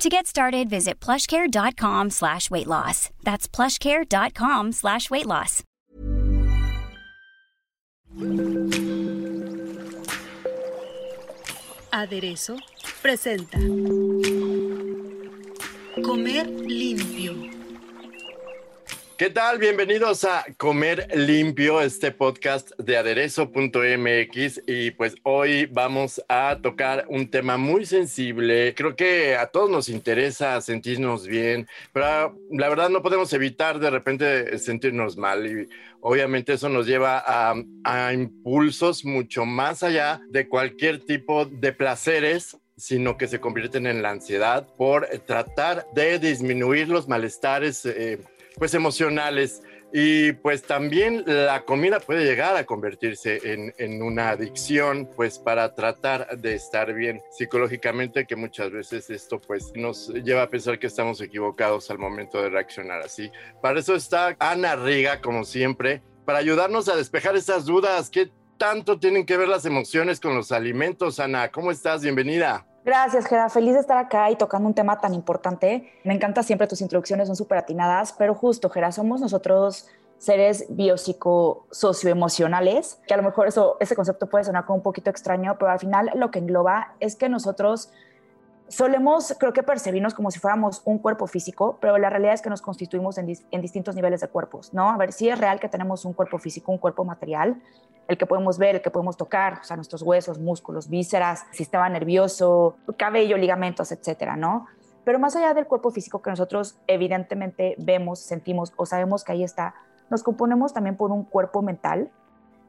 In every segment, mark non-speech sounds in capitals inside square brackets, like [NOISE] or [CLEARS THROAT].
To get started, visit plushcare.com slash weight loss. That's plushcare.com slash weight loss. Aderezo presenta Comer limpio. ¿Qué tal? Bienvenidos a Comer Limpio, este podcast de aderezo.mx y pues hoy vamos a tocar un tema muy sensible. Creo que a todos nos interesa sentirnos bien, pero la verdad no podemos evitar de repente sentirnos mal y obviamente eso nos lleva a, a impulsos mucho más allá de cualquier tipo de placeres sino que se convierten en la ansiedad por tratar de disminuir los malestares eh, pues emocionales. Y pues también la comida puede llegar a convertirse en, en, una adicción, pues para tratar de estar bien psicológicamente, que muchas veces esto pues nos lleva a pensar que estamos equivocados al momento de reaccionar así. Para eso está Ana Riga, como siempre, para ayudarnos a despejar esas dudas. ¿Qué tanto tienen que ver las emociones con los alimentos, Ana? ¿Cómo estás? Bienvenida. Gracias, Gera. Feliz de estar acá y tocando un tema tan importante. Me encanta siempre tus introducciones, son súper atinadas, pero justo, Gera, somos nosotros seres biopsicosocioemocionales, que a lo mejor eso, ese concepto puede sonar como un poquito extraño, pero al final lo que engloba es que nosotros solemos, creo que percibirnos como si fuéramos un cuerpo físico, pero la realidad es que nos constituimos en, en, distintos niveles de cuerpos, ¿no? A ver, si es real que tenemos un cuerpo físico, un cuerpo material, el que podemos ver, el que podemos tocar, o sea, nuestros huesos, músculos, vísceras, sistema nervioso, cabello, ligamentos, etcétera, ¿no? Pero más allá del cuerpo físico que nosotros evidentemente vemos, sentimos o sabemos que ahí está, nos componemos también por un cuerpo mental,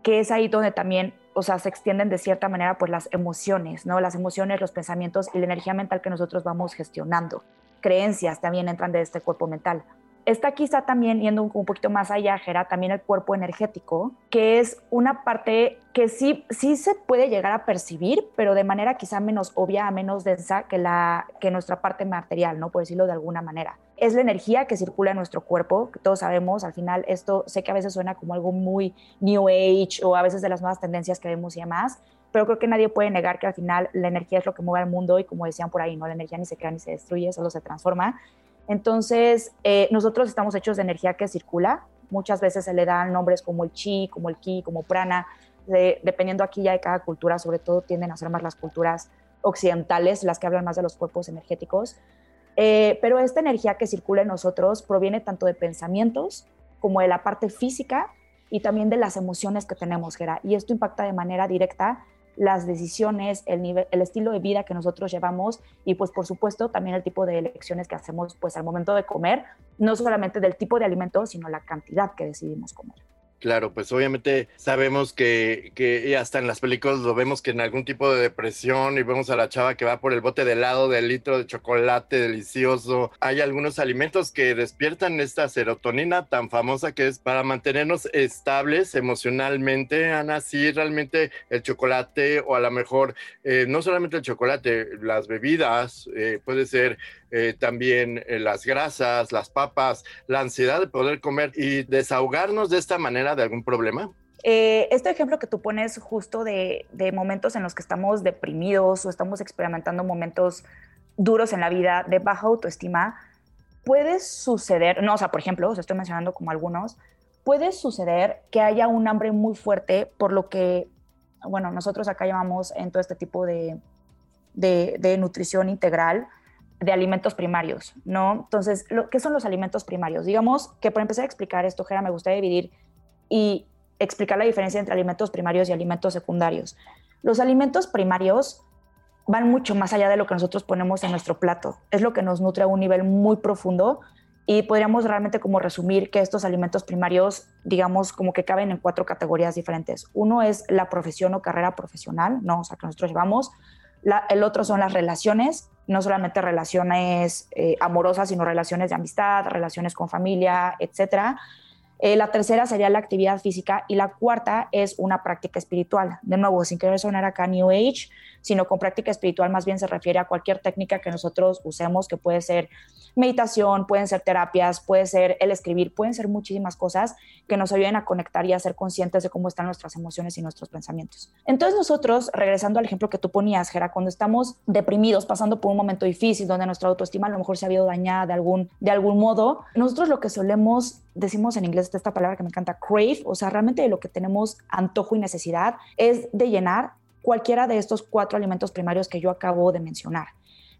que es ahí donde también o sea, se extienden de cierta manera pues las emociones, ¿no? Las emociones, los pensamientos y la energía mental que nosotros vamos gestionando. Creencias también entran de este cuerpo mental. Está quizá también yendo un, poquito más allá, Gera, también el cuerpo energético, que es una parte que sí, sí se puede llegar a percibir, pero de manera quizá menos obvia, menos densa que, la, que nuestra parte material, ¿no? Por decirlo de alguna manera es la energía que circula en nuestro cuerpo, que todos sabemos, al final esto sé que a veces suena como algo muy New Age o a veces de las nuevas tendencias que vemos y demás, pero creo que nadie puede negar que al final la energía es lo que mueve al mundo y como decían por ahí, no la energía ni se crea ni se destruye, solo se transforma. Entonces, eh, nosotros estamos hechos de energía que circula, muchas veces se le dan nombres como el chi, como el ki, como prana, de, dependiendo aquí ya de cada cultura, sobre todo tienden a ser más las culturas occidentales, las que hablan más de los cuerpos energéticos, eh, pero esta energía que circula en nosotros proviene tanto de pensamientos como de la parte física y también de las emociones que tenemos. Y esto impacta de manera directa las decisiones, el, nivel, el estilo de vida que nosotros llevamos y pues por supuesto también el tipo de elecciones que hacemos pues al momento de comer, no solamente del tipo de alimento, sino la cantidad que decidimos comer. Claro, pues obviamente sabemos que, que hasta en las películas lo vemos que en algún tipo de depresión y vemos a la chava que va por el bote de helado del litro de chocolate delicioso. Hay algunos alimentos que despiertan esta serotonina tan famosa que es para mantenernos estables emocionalmente. Ana, sí, realmente el chocolate o a lo mejor eh, no solamente el chocolate, las bebidas, eh, puede ser eh, también eh, las grasas, las papas, la ansiedad de poder comer y desahogarnos de esta manera de algún problema? Eh, este ejemplo que tú pones justo de, de, momentos en los que estamos deprimidos o estamos experimentando momentos duros en la vida, de baja autoestima, puede suceder, no, o sea, por ejemplo, os estoy mencionando como algunos, puede suceder que haya un hambre muy fuerte por lo que, bueno, nosotros acá llamamos en todo este tipo de, de, nutrición integral, de alimentos primarios, ¿no? Entonces, ¿qué son los alimentos primarios? Digamos que para empezar a explicar esto, Jera, me gustaría dividir y explicar la diferencia entre alimentos primarios y alimentos secundarios. Los alimentos primarios van mucho más allá de lo que nosotros ponemos en nuestro plato. Es lo que nos nutre a un nivel muy profundo y podríamos realmente como resumir que estos alimentos primarios, digamos, como que caben en cuatro categorías diferentes. Uno es la profesión o carrera profesional, ¿no? O sea, que nosotros llevamos. El otro son las relaciones, no solamente relaciones eh, amorosas, sino relaciones de amistad, relaciones con familia, etc. Eh, la tercera sería la actividad física y la cuarta es una práctica espiritual. De nuevo, sin querer sonar acá New Age, sino con práctica espiritual más bien se refiere a cualquier técnica que nosotros usemos, que puede ser meditación, pueden ser terapias, puede ser el escribir, pueden ser muchísimas cosas que nos ayuden a conectar y a ser conscientes de cómo están nuestras emociones y nuestros pensamientos. Entonces nosotros, regresando al ejemplo que tú ponías, Gera, cuando estamos deprimidos, pasando por un momento difícil, donde nuestra autoestima a lo mejor se ha habido dañada de algún, de algún modo, nosotros lo que solemos decimos en inglés esta palabra que me encanta, crave, o sea, realmente de lo que tenemos antojo y necesidad es de llenar cualquiera de estos cuatro alimentos primarios que yo acabo de mencionar.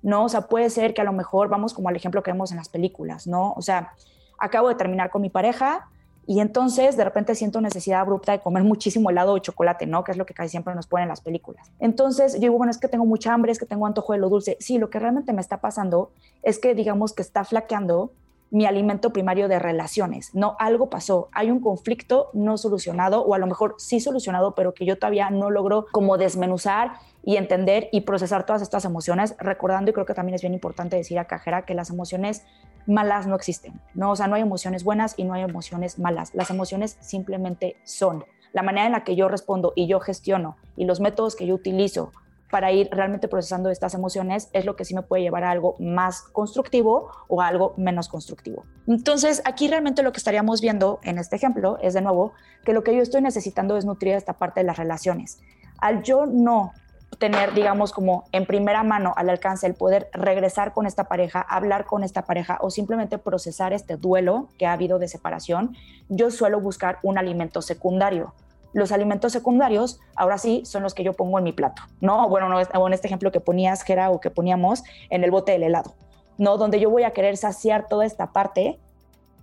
¿no? O sea, puede ser que a lo mejor vamos como al ejemplo que vemos en las películas, ¿no? O sea, acabo de terminar con mi pareja y entonces de repente siento necesidad abrupta de comer muchísimo helado o chocolate, ¿no? Que es lo que casi siempre nos ponen en las películas. Entonces yo digo, bueno, es que tengo mucha hambre, es que tengo antojo de lo dulce. Sí, lo que realmente me está pasando es que digamos que está flaqueando mi alimento primario de relaciones. No, algo pasó, hay un conflicto no solucionado o a lo mejor sí solucionado, pero que yo todavía no logro como desmenuzar y entender y procesar todas estas emociones, recordando y creo que también es bien importante decir a Cajera que las emociones malas no existen, ¿no? O sea, no hay emociones buenas y no hay emociones malas, las emociones simplemente son. La manera en la que yo respondo y yo gestiono y los métodos que yo utilizo para ir realmente procesando estas emociones es lo que sí me puede llevar a algo más constructivo o a algo menos constructivo. Entonces, aquí realmente lo que estaríamos viendo en este ejemplo es de nuevo que lo que yo estoy necesitando es nutrir esta parte de las relaciones. Al yo no tener, digamos, como en primera mano al alcance el poder regresar con esta pareja, hablar con esta pareja o simplemente procesar este duelo que ha habido de separación, yo suelo buscar un alimento secundario los alimentos secundarios, ahora sí, son los que yo pongo en mi plato, ¿no? Bueno, no, en este ejemplo que ponías, Gera, o que poníamos en el bote del helado, ¿no? Donde yo voy a querer saciar toda esta parte,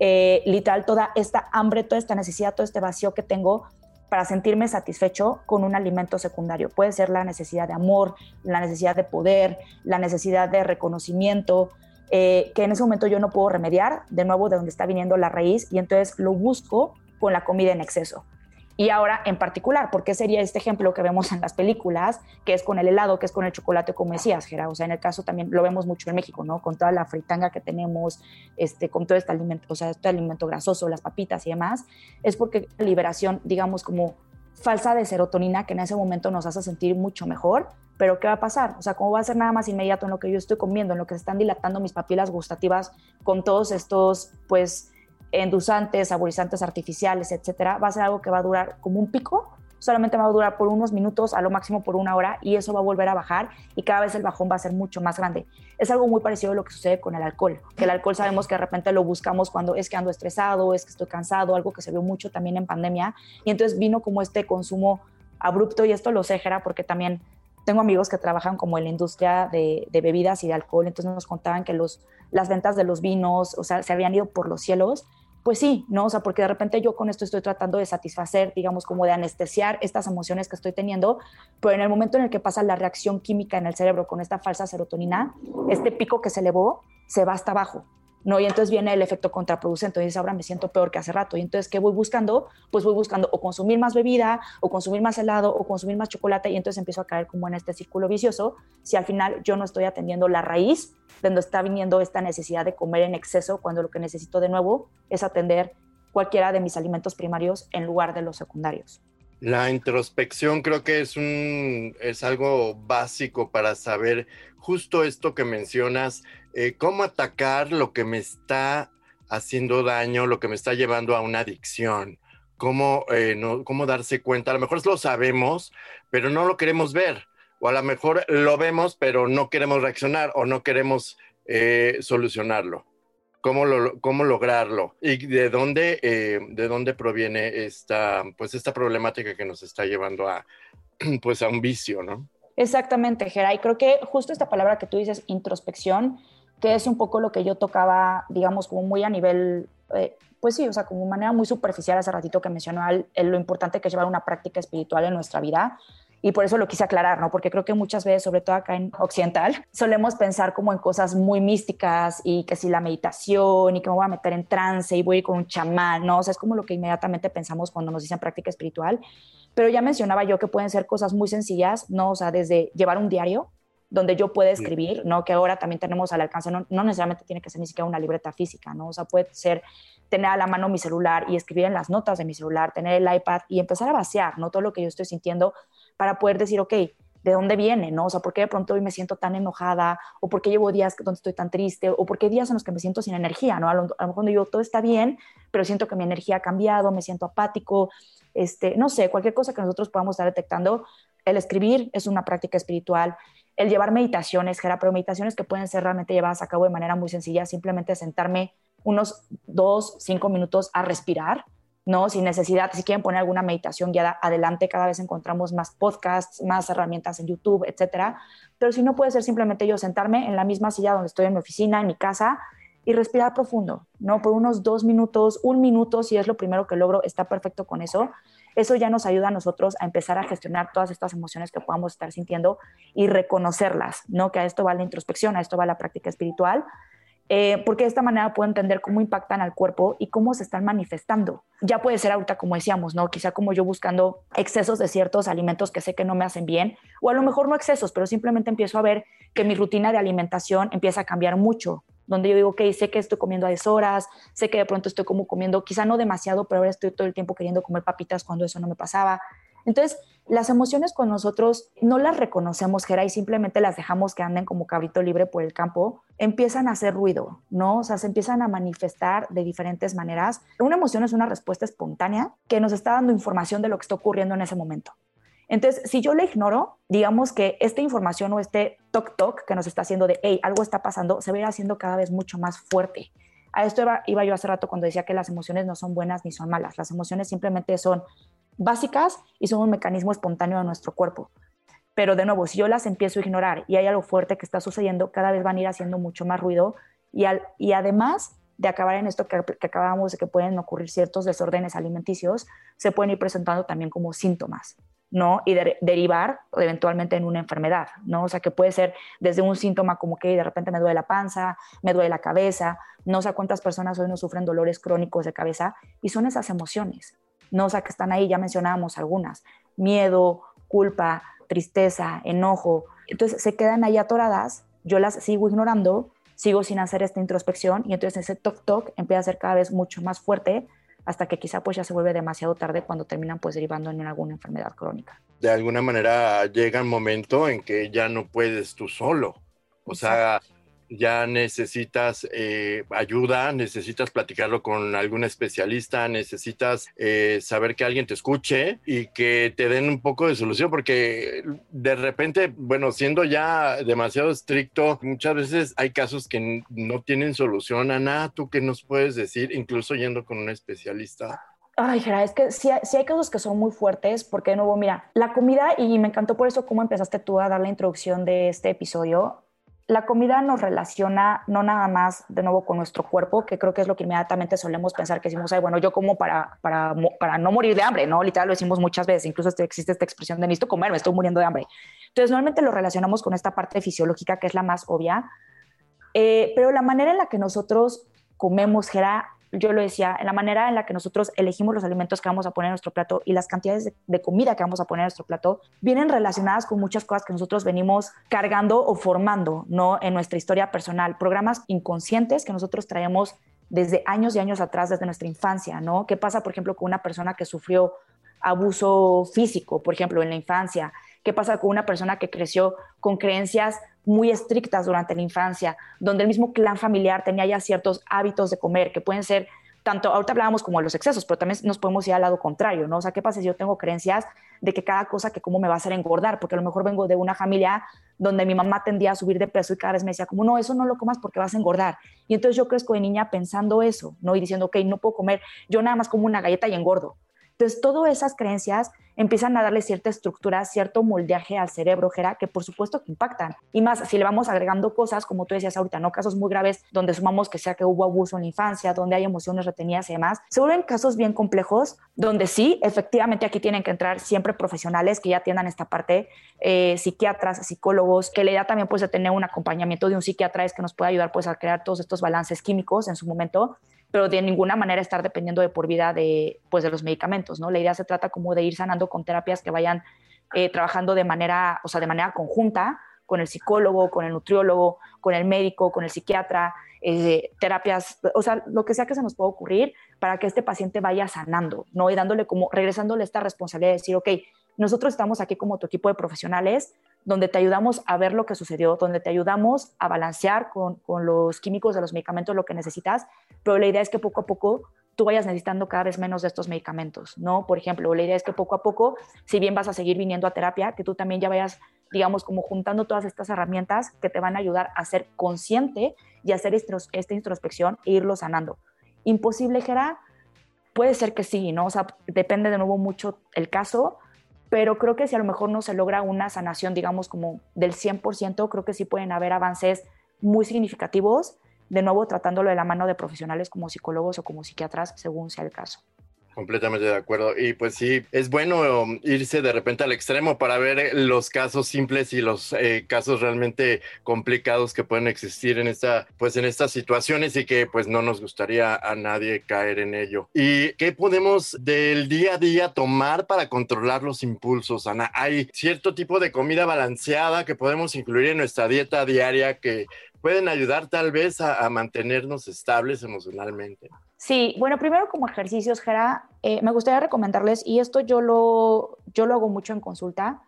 eh, literal, toda esta hambre, toda esta necesidad, todo este vacío que tengo para sentirme satisfecho con un alimento secundario. Puede ser la necesidad de amor, la necesidad de poder, la necesidad de reconocimiento, eh, que en ese momento yo no puedo remediar, de nuevo, de donde está viniendo la raíz, y entonces lo busco con la comida en exceso. Y ahora en particular, ¿por qué sería este ejemplo que vemos en las películas, que es con el helado, que es con el chocolate, como decías, Gerardo? O sea, en el caso también lo vemos mucho en México, ¿no? Con toda la fritanga que tenemos, este, con todo este alimento, o sea, este alimento grasoso, las papitas y demás, es porque liberación, digamos, como falsa de serotonina que en ese momento nos hace sentir mucho mejor, pero ¿qué va a pasar? O sea, ¿cómo va a ser nada más inmediato en lo que yo estoy comiendo, en lo que se están dilatando mis papilas gustativas con todos estos, pues, endulzantes, saborizantes artificiales, etcétera, va a ser algo que va a durar como un pico, solamente va a durar por unos minutos, a lo máximo por una hora, y eso va a volver a bajar y cada vez el bajón va a ser mucho más grande. Es algo muy parecido a lo que sucede con el alcohol, que el alcohol sabemos que de repente lo buscamos cuando es que ando estresado, es que estoy cansado, algo que se vio mucho también en pandemia, y entonces vino como este consumo abrupto, y esto lo sé, porque también tengo amigos que trabajan como en la industria de, de, bebidas y de alcohol, entonces nos contaban que los, las ventas de los vinos, o sea, se habían ido por los cielos pues sí, ¿no? O sea, porque de repente yo con esto estoy tratando de satisfacer, digamos, como de anestesiar estas emociones que estoy teniendo, pero en el momento en el que pasa la reacción química en el cerebro con esta falsa serotonina, este pico que se elevó se va hasta abajo. ¿No? Y entonces viene el efecto contraproducente, entonces ahora me siento peor que hace rato. Y entonces, ¿qué voy buscando? Pues voy buscando o consumir más bebida, o consumir más helado, o consumir más chocolate, y entonces empiezo a caer como en este círculo vicioso, si al final yo no estoy atendiendo la raíz de donde está viniendo esta necesidad de comer en exceso, cuando lo que necesito de nuevo es atender cualquiera de mis alimentos primarios en lugar de los secundarios. La introspección creo que es un es algo básico para saber justo esto que mencionas, eh, cómo atacar lo que me está haciendo daño, lo que me está llevando a una adicción, cómo, eh, no, cómo darse cuenta. A lo mejor lo sabemos, pero no lo queremos ver, o a lo mejor lo vemos, pero no queremos reaccionar o no queremos eh, solucionarlo cómo, cómo lograrlo y de dónde, eh, de dónde proviene esta, pues esta problemática que nos está llevando a, [CLEARS THROAT] pues a un vicio, ¿no? Exactamente, Gera. Y creo que justo esta palabra que tú dices, introspección, que es un poco lo que yo tocaba, digamos, como muy a nivel, eh, pues sí, o sea, como manera muy superficial hace ratito que mencionó lo importante que es llevar una práctica espiritual en nuestra vida. Y por eso lo quise aclarar, ¿no? Porque creo que muchas veces, sobre todo acá en Occidental, [LAUGHS] solemos pensar como en cosas muy místicas y que si la meditación y que me voy a meter en trance y voy con un chamán, ¿no? O sea, es como lo que inmediatamente pensamos cuando nos dicen práctica espiritual. Pero ya mencionaba yo que pueden ser cosas muy sencillas, ¿no? O sea, desde llevar un diario, donde yo pueda escribir, ¿no? Que ahora también tenemos al alcance, no, no, necesariamente tiene que ser ni siquiera una libreta física, ¿no? O sea, puede ser tener a la mano mi celular y escribir en las notas de mi celular, tener el iPad y empezar a vaciar, ¿no? Todo lo que yo estoy sintiendo para poder decir, ok, ¿de dónde viene, no? O sea, ¿por qué de pronto hoy me siento tan enojada? ¿O por qué llevo días donde estoy tan triste? ¿O por qué días en los que me siento sin energía, no? A lo, a lo mejor digo, todo está bien, pero siento que mi energía ha cambiado, me siento apático, este, no sé, cualquier cosa que nosotros podamos estar detectando, el escribir es una práctica espiritual, el llevar meditaciones, pero meditaciones que pueden ser realmente llevadas a cabo de manera muy sencilla, simplemente sentarme unos dos, cinco minutos a respirar, ¿no? Sin necesidad, si quieren poner alguna meditación guiada, adelante, cada vez encontramos más podcasts, más herramientas en YouTube, etcétera. Pero si no puede ser simplemente yo sentarme en la misma silla donde estoy en mi oficina, en mi casa, y respirar profundo, ¿no? Por unos dos minutos, un minuto, si es lo primero que logro, está perfecto con eso. Eso ya nos ayuda a nosotros a empezar a gestionar todas estas emociones que podamos estar sintiendo y reconocerlas, ¿no? Que a esto va la introspección, a esto va la práctica espiritual, eh, porque de esta manera puedo entender cómo impactan al cuerpo y cómo se están manifestando. Ya puede ser ahorita, como decíamos, ¿no? Quizá como yo buscando excesos de ciertos alimentos que sé que no me hacen bien, o a lo mejor no excesos, pero simplemente empiezo a ver que mi rutina de alimentación empieza a cambiar mucho, donde yo digo, ok, sé que estoy comiendo a deshoras, sé que de pronto estoy como comiendo, quizá no demasiado, pero ahora estoy todo el tiempo queriendo comer papitas cuando eso no me pasaba. Entonces, las emociones con nosotros no las reconocemos, Gera, y simplemente las dejamos que anden como cabrito libre por el campo, empiezan a hacer ruido, ¿no? O sea, se empiezan a manifestar de diferentes maneras. Una emoción es una respuesta espontánea que nos está dando información de lo que está ocurriendo en ese momento. Entonces, si yo le ignoro, digamos que esta información o este toc-toc que nos está haciendo de, hey, algo está pasando, se va a ir haciendo cada vez mucho más fuerte. A esto iba, iba, yo hace rato cuando decía que las emociones no son buenas ni son malas. Las emociones simplemente son básicas y son un mecanismo espontáneo de nuestro cuerpo. Pero de nuevo, si yo las empiezo a ignorar y hay algo fuerte que está sucediendo, cada vez van a ir haciendo mucho más ruido y, al, y además de acabar en esto que, que, acabamos de que pueden ocurrir ciertos desórdenes alimenticios, se pueden ir presentando también como síntomas. ¿No? Y derivar eventualmente en una enfermedad, ¿no? O sea, que puede ser desde un síntoma como que de repente me duele la panza, me duele la cabeza, no sé cuántas personas hoy no sufren dolores crónicos de cabeza y son esas emociones, ¿no? O sea, que están ahí, ya mencionábamos algunas, miedo, culpa, tristeza, enojo, entonces se quedan ahí atoradas, yo las sigo ignorando, sigo sin hacer esta introspección y entonces ese toc toc empieza a ser cada vez mucho más fuerte hasta que quizá pues ya se vuelve demasiado tarde cuando terminan pues derivando en alguna enfermedad crónica. De alguna manera llega un momento en que ya no puedes tú solo. O sea, ya necesitas eh, ayuda, necesitas platicarlo con algún especialista, necesitas eh, saber que alguien te escuche y que te den un poco de solución, porque de repente, bueno, siendo ya demasiado estricto, muchas veces hay casos que no tienen solución. Ana, ¿tú qué nos puedes decir, incluso yendo con un especialista? Ay, es que sí, sí, hay casos que son muy fuertes, porque de nuevo, mira, la comida, y me encantó por eso cómo empezaste tú a dar la introducción de este episodio, la comida nos relaciona no nada más de nuevo con nuestro cuerpo, que creo que es lo que inmediatamente solemos pensar que decimos, Ay, bueno, yo como para, para, para no morir de hambre, ¿no? Literal lo decimos muchas veces, incluso este, existe esta expresión de necesito comer, me estoy muriendo de hambre. Entonces, normalmente lo relacionamos con esta parte fisiológica que es la más obvia, eh, pero la manera en la que nosotros comemos, Gera, yo lo decía, en la manera en la que nosotros elegimos los alimentos que vamos a poner en nuestro plato y las cantidades de, comida que vamos a poner en nuestro plato, vienen relacionadas con muchas cosas que nosotros venimos cargando o formando, ¿no? En nuestra historia personal, programas inconscientes que nosotros traemos desde años y años atrás, desde nuestra infancia, ¿no? ¿Qué pasa, por ejemplo, con una persona que sufrió abuso físico, por ejemplo, en la infancia? ¿Qué pasa con una persona que creció con creencias muy estrictas durante la infancia, donde el mismo clan familiar tenía ya ciertos hábitos de comer que pueden ser tanto, ahorita hablábamos como de los excesos, pero también nos podemos ir al lado contrario, ¿no? O sea, ¿qué pasa si yo tengo creencias de que cada cosa que como me va a hacer engordar? Porque a lo mejor vengo de una familia donde mi mamá tendía a subir de peso y cada vez me decía como, no, eso no lo comas porque vas a engordar. Y entonces yo crezco de niña pensando eso, ¿no? Y diciendo, ok, no puedo comer, yo nada más como una galleta y engordo. Entonces, todas esas creencias empiezan a darle cierta estructura, cierto moldeaje al cerebro, Jera, que por supuesto que impactan. Y más, si le vamos agregando cosas, como tú decías ahorita, ¿no? Casos muy graves donde sumamos que sea que hubo abuso en la infancia, donde hay emociones retenidas y demás, se vuelven casos bien complejos, donde sí, efectivamente aquí tienen que entrar siempre profesionales que ya atiendan esta parte, eh, psiquiatras, psicólogos, que le da también pues de tener un acompañamiento de un psiquiatra es que nos puede ayudar pues a crear todos estos balances químicos en su momento pero de ninguna manera estar dependiendo de por vida de, pues, de los medicamentos, ¿no? La idea se trata como de ir sanando con terapias que vayan eh, trabajando de manera, o sea, de manera conjunta con el psicólogo, con el nutriólogo, con el médico, con el psiquiatra, eh, terapias, o sea, lo que sea que se nos pueda ocurrir para que este paciente vaya sanando, ¿no? Y dándole como, regresándole esta responsabilidad de decir, ok, nosotros estamos aquí como tu equipo de profesionales, donde te ayudamos a ver lo que sucedió, donde te ayudamos a balancear con, con los químicos de los medicamentos lo que necesitas, pero la idea es que poco a poco tú vayas necesitando cada vez menos de estos medicamentos, ¿no? Por ejemplo, la idea es que poco a poco, si bien vas a seguir viniendo a terapia, que tú también ya vayas, digamos, como juntando todas estas herramientas que te van a ayudar a ser consciente y hacer esta introspección e irlo sanando. ¿Imposible, Gera? Puede ser que sí, ¿no? O sea, depende de nuevo mucho el caso, pero creo que si a lo mejor no se logra una sanación, digamos, como del 100%, creo que sí pueden haber avances muy significativos de nuevo tratándolo de la mano de profesionales como psicólogos o como psiquiatras, según sea el caso. Completamente de acuerdo. Y pues sí, es bueno um, irse de repente al extremo para ver los casos simples y los eh, casos realmente complicados que pueden existir en esta, pues en estas situaciones y que pues no nos gustaría a nadie caer en ello. ¿Y qué podemos del día a día tomar para controlar los impulsos, Ana? Hay cierto tipo de comida balanceada que podemos incluir en nuestra dieta diaria que pueden ayudar tal vez a, mantenernos estables emocionalmente. Sí, bueno, primero como ejercicios, Jera, eh, me gustaría recomendarles, y esto yo lo, yo lo hago mucho en consulta,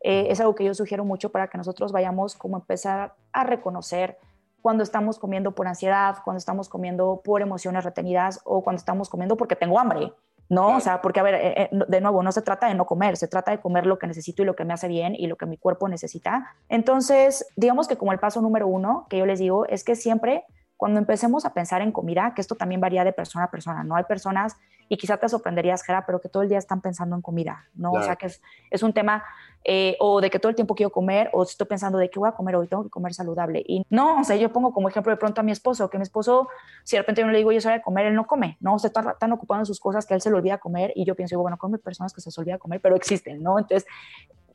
eh, es algo que yo sugiero mucho para que nosotros vayamos como empezar a reconocer cuando estamos comiendo por ansiedad, cuando estamos comiendo por emociones retenidas o cuando estamos comiendo porque tengo hambre. ¿no? O sea, porque, a ver, eh, eh, de nuevo, no se trata de no comer, se trata de comer lo que necesito y lo que me hace bien y lo que mi cuerpo necesita. Entonces, digamos que como el paso número uno que yo les digo es que siempre cuando empecemos a pensar en comida, que esto también varía de persona a persona, ¿no? Hay personas, y quizá te sorprenderías, Jera, pero que todo el día están pensando en comida, ¿no? O sea, que es, es un tema, eh, o de que todo el tiempo quiero comer, o estoy pensando de qué voy a comer hoy, tengo que comer saludable. Y no, o sea, yo pongo como ejemplo de pronto a mi esposo, que mi esposo, si de repente yo le digo, yo soy de comer, él no come, ¿no? O sea, está tan ocupado en sus cosas que él se le olvida comer, y yo pienso, bueno, come personas que se les olvida comer, pero existen, ¿no? Entonces,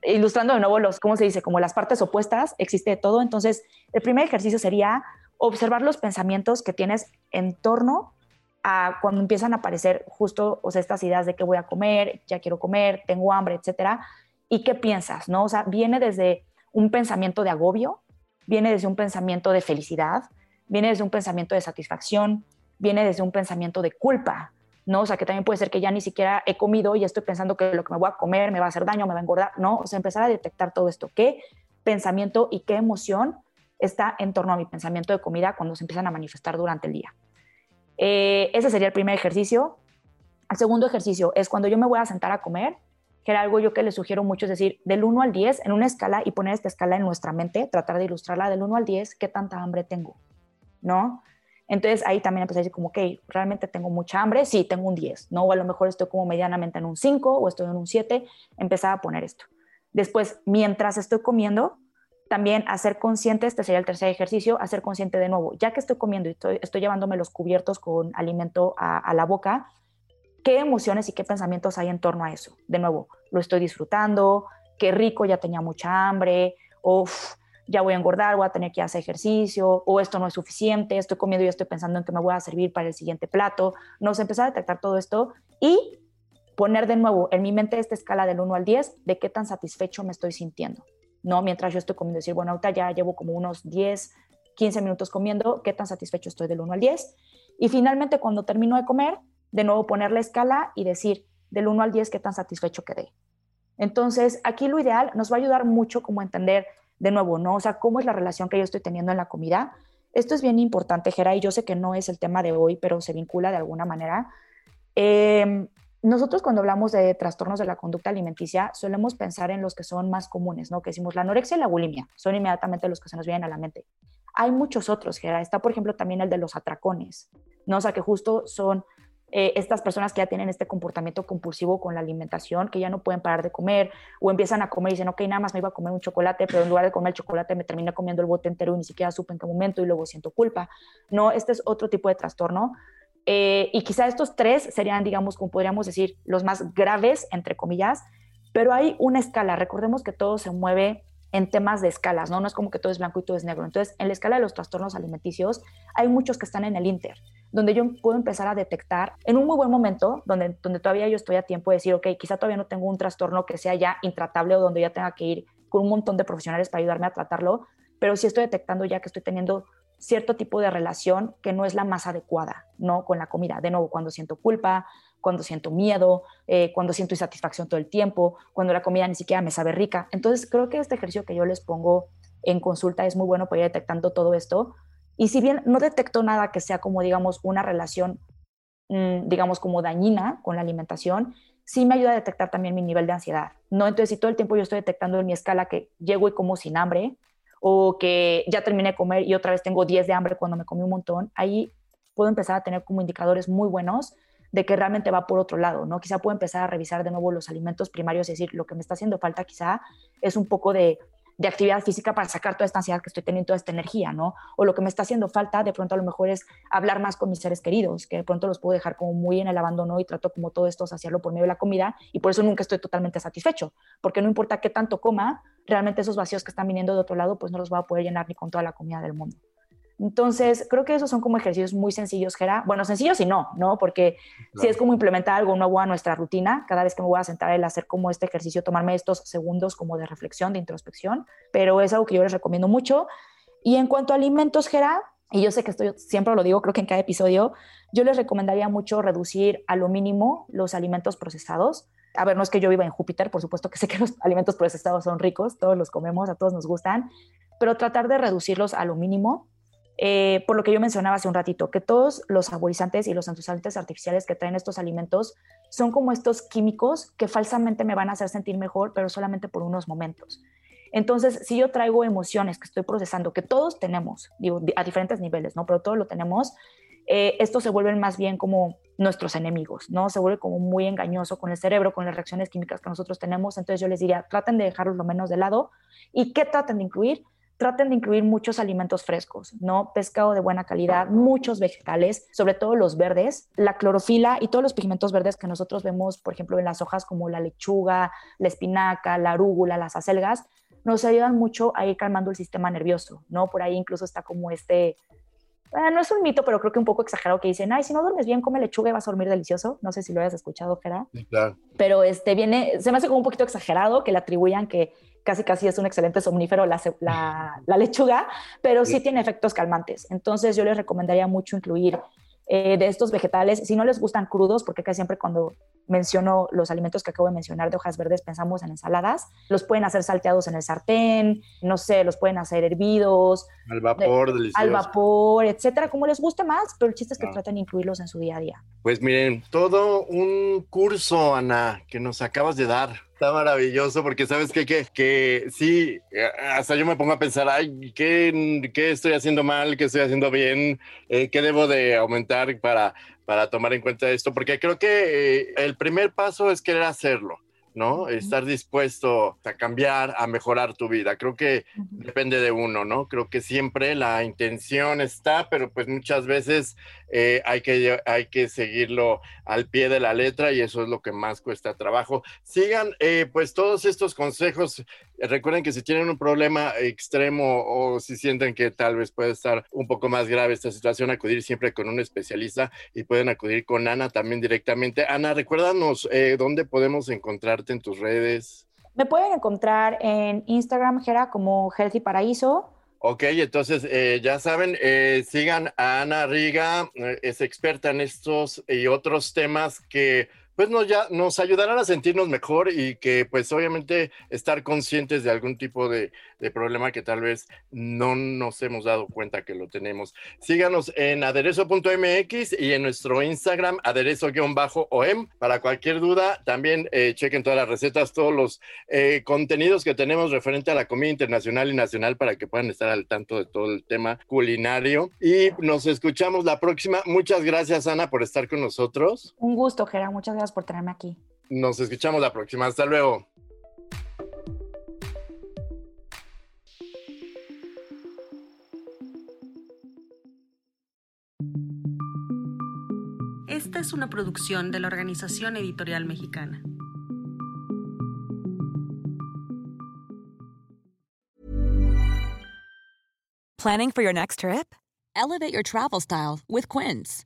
ilustrando de nuevo los, ¿cómo se dice? Como las partes opuestas, existe todo. Entonces, el primer ejercicio sería observar los pensamientos que tienes en torno a cuando empiezan a aparecer justo o sea, estas ideas de que voy a comer, ya quiero comer, tengo hambre, etcétera, y qué piensas, ¿no? O sea, viene desde un pensamiento de agobio, viene desde un pensamiento de felicidad, viene desde un pensamiento de satisfacción, viene desde un pensamiento de culpa, ¿no? O sea, que también puede ser que ya ni siquiera he comido y estoy pensando que lo que me voy a comer me va a hacer daño, me va a engordar, ¿no? O sea, empezar a detectar todo esto, qué pensamiento y qué emoción está en torno a mi pensamiento de comida cuando se empiezan a manifestar durante el día. Eh, ese sería el primer ejercicio. El segundo ejercicio es cuando yo me voy a sentar a comer, que era algo yo que les sugiero mucho, es decir, del 1 al 10 en una escala y poner esta escala en nuestra mente, tratar de ilustrarla del 1 al 10, qué tanta hambre tengo, ¿no? Entonces ahí también empecé a decir como, ok, realmente tengo mucha hambre, sí, tengo un 10, ¿no? O a lo mejor estoy como medianamente en un 5 o estoy en un 7, empezaba a poner esto. Después, mientras estoy comiendo, también hacer consciente, este sería el tercer ejercicio, hacer consciente de nuevo, ya que estoy comiendo y estoy, llevándome los cubiertos con alimento a, la boca, ¿qué emociones y qué pensamientos hay en torno a eso? De nuevo, lo estoy disfrutando, qué rico, ya tenía mucha hambre, o ya voy a engordar, voy a tener que hacer ejercicio, o esto no es suficiente, estoy comiendo y estoy pensando en que me voy a servir para el siguiente plato. Nos empezar a detectar todo esto y poner de nuevo en mi mente esta escala del 1 al 10 de qué tan satisfecho me estoy sintiendo. ¿No? Mientras yo estoy comiendo, decir, bueno, ahorita ya llevo como unos 10, 15 minutos comiendo, ¿qué tan satisfecho estoy del 1 al 10? Y finalmente, cuando termino de comer, de nuevo poner la escala y decir, del 1 al 10, ¿qué tan satisfecho quedé? Entonces, aquí lo ideal nos va a ayudar mucho como entender, de nuevo, ¿no? O sea, cómo es la relación que yo estoy teniendo en la comida. Esto es bien importante, Gera, y yo sé que no es el tema de hoy, pero se vincula de alguna manera. Eh, nosotros cuando hablamos de trastornos de la conducta alimenticia solemos pensar en los que son más comunes, ¿no? Que decimos la anorexia y la bulimia, son inmediatamente los que se nos vienen a la mente. Hay muchos otros, Gera. Está, por ejemplo, también el de los atracones, ¿no? O sea, que justo son eh, estas personas que ya tienen este comportamiento compulsivo con la alimentación, que ya no pueden parar de comer o empiezan a comer y dicen, ok, nada más me iba a comer un chocolate, pero en lugar de comer el chocolate me terminé comiendo el bote entero y ni siquiera supe en qué momento y luego siento culpa. No, este es otro tipo de trastorno eh, y quizá estos tres serían, digamos, como podríamos decir, los más graves, entre comillas, pero hay una escala. Recordemos que todo se mueve en temas de escalas, ¿no? No es como que todo es blanco y todo es negro. Entonces, en la escala de los trastornos alimenticios, hay muchos que están en el inter, donde yo puedo empezar a detectar en un muy buen momento, donde, donde todavía yo estoy a tiempo de decir, ok, quizá todavía no tengo un trastorno que sea ya intratable o donde ya tenga que ir con un montón de profesionales para ayudarme a tratarlo, pero sí estoy detectando ya que estoy teniendo cierto tipo de relación que no es la más adecuada, ¿no? Con la comida. De nuevo, cuando siento culpa, cuando siento miedo, eh, cuando siento insatisfacción todo el tiempo, cuando la comida ni siquiera me sabe rica. Entonces, creo que este ejercicio que yo les pongo en consulta es muy bueno para ir detectando todo esto. Y si bien no detecto nada que sea como, digamos, una relación, mm, digamos, como dañina con la alimentación, sí me ayuda a detectar también mi nivel de ansiedad, ¿no? Entonces, si todo el tiempo yo estoy detectando en mi escala que llego y como sin hambre, o que ya terminé de comer y otra vez tengo 10 de hambre cuando me comí un montón, ahí puedo empezar a tener como indicadores muy buenos de que realmente va por otro lado, ¿no? Quizá puedo empezar a revisar de nuevo los alimentos primarios, es decir, lo que me está haciendo falta quizá es un poco de de actividad física para sacar toda esta ansiedad que estoy teniendo, toda esta energía, ¿no? O lo que me está haciendo falta, de pronto a lo mejor es hablar más con mis seres queridos, que de pronto los puedo dejar como muy en el abandono y trato como todo esto hacerlo por medio de la comida y por eso nunca estoy totalmente satisfecho, porque no importa qué tanto coma, realmente esos vacíos que están viniendo de otro lado, pues no los voy a poder llenar ni con toda la comida del mundo. Entonces, creo que esos son como ejercicios muy sencillos, Gera. Bueno, sencillos y no, ¿no? Porque si es como implementar algo nuevo a nuestra rutina, cada vez que me voy a sentar el hacer como este ejercicio, tomarme estos segundos como de reflexión, de introspección, pero es algo que yo les recomiendo mucho. Y en cuanto a alimentos, Gera, y yo sé que estoy, siempre lo digo, creo que en cada episodio, yo les recomendaría mucho reducir a lo mínimo los alimentos procesados. A ver, no es que yo viva en Júpiter, por supuesto que sé que los [LAUGHS] alimentos procesados son ricos, todos los comemos, a todos nos gustan, pero tratar de reducirlos a lo mínimo eh, por lo que yo mencionaba hace un ratito, que todos los saborizantes y los endulzantes artificiales que traen estos alimentos son como estos químicos que falsamente me van a hacer sentir mejor, pero solamente por unos momentos. Entonces, si yo traigo emociones que estoy procesando, que todos tenemos, digo, a diferentes niveles, ¿no? Pero todos lo tenemos, eh, estos se vuelven más bien como nuestros enemigos, ¿no? Se vuelve como muy engañoso con el cerebro, con las reacciones químicas que nosotros tenemos. Entonces yo les diría, traten de dejarlos lo menos de lado. ¿Y qué traten de incluir? Traten de incluir muchos alimentos frescos, ¿no? Pescado de buena calidad, muchos vegetales, sobre todo los verdes, la clorofila y todos los pigmentos verdes que nosotros vemos, por ejemplo, en las hojas como la lechuga, la espinaca, la arúgula, las acelgas, nos ayudan mucho a ir calmando el sistema nervioso, ¿no? Por ahí incluso está como este, eh, no es un mito, pero creo que un poco exagerado que dicen, ay, si no duermes bien, come lechuga y vas a dormir delicioso. No sé si lo hayas escuchado, Gera. Sí, claro. Pero este viene, se me hace como un poquito exagerado que le atribuyan que casi casi es un excelente somnífero la, la, lechuga, pero sí tiene efectos calmantes. Entonces yo les recomendaría mucho incluir eh, de estos vegetales, si no les gustan crudos, porque casi siempre cuando menciono los alimentos que acabo de mencionar de hojas verdes pensamos en ensaladas, los pueden hacer salteados en el sartén, no sé, los pueden hacer hervidos. Al vapor. Al vapor, etcétera, como les guste más, pero el chiste es que ah. traten de incluirlos en su día a día. Pues miren, todo un curso, Ana, que nos acabas de dar Está maravilloso porque sabes que, que, que sí, eh, hasta yo me pongo a pensar, ay, ¿qué, qué estoy haciendo mal? ¿Qué estoy haciendo bien? Eh, ¿Qué debo de aumentar para, para tomar en cuenta esto? Porque creo que eh, el primer paso es querer hacerlo. ¿no? Estar dispuesto a cambiar, a mejorar tu vida. Creo que depende de uno, ¿no? Creo que siempre la intención está, pero pues muchas veces eh, hay, que, hay que seguirlo al pie de la letra y eso es lo que más cuesta trabajo. Sigan eh, pues todos estos consejos. Recuerden que si tienen un problema extremo o si sienten que tal vez puede estar un poco más grave esta situación, acudir siempre con un especialista y pueden acudir con Ana también directamente. Ana, recuérdanos eh, dónde podemos encontrar en tus redes? Me pueden encontrar en Instagram, Gera, como Healthy Paraíso. Ok, entonces eh, ya saben, eh, sigan a Ana Riga, eh, es experta en estos y otros temas que pues nos, ya, nos ayudarán a sentirnos mejor y que pues obviamente estar conscientes de algún tipo de, problema que tal vez no nos hemos dado cuenta que lo tenemos. Síganos en aderezo.mx y en nuestro Instagram aderezo-om para cualquier duda. También eh, chequen todas las recetas, todos los eh, contenidos que tenemos referente a la comida internacional y nacional para que puedan estar al tanto de todo el tema culinario. Y nos escuchamos la próxima. Muchas gracias Ana por estar con nosotros. Un gusto, Gera. Muchas gracias por tenerme aquí. Nos escuchamos la próxima. Hasta luego. Esta es una producción de la Organización Editorial Mexicana. Planning for your next trip? Elevate your travel style with Quince.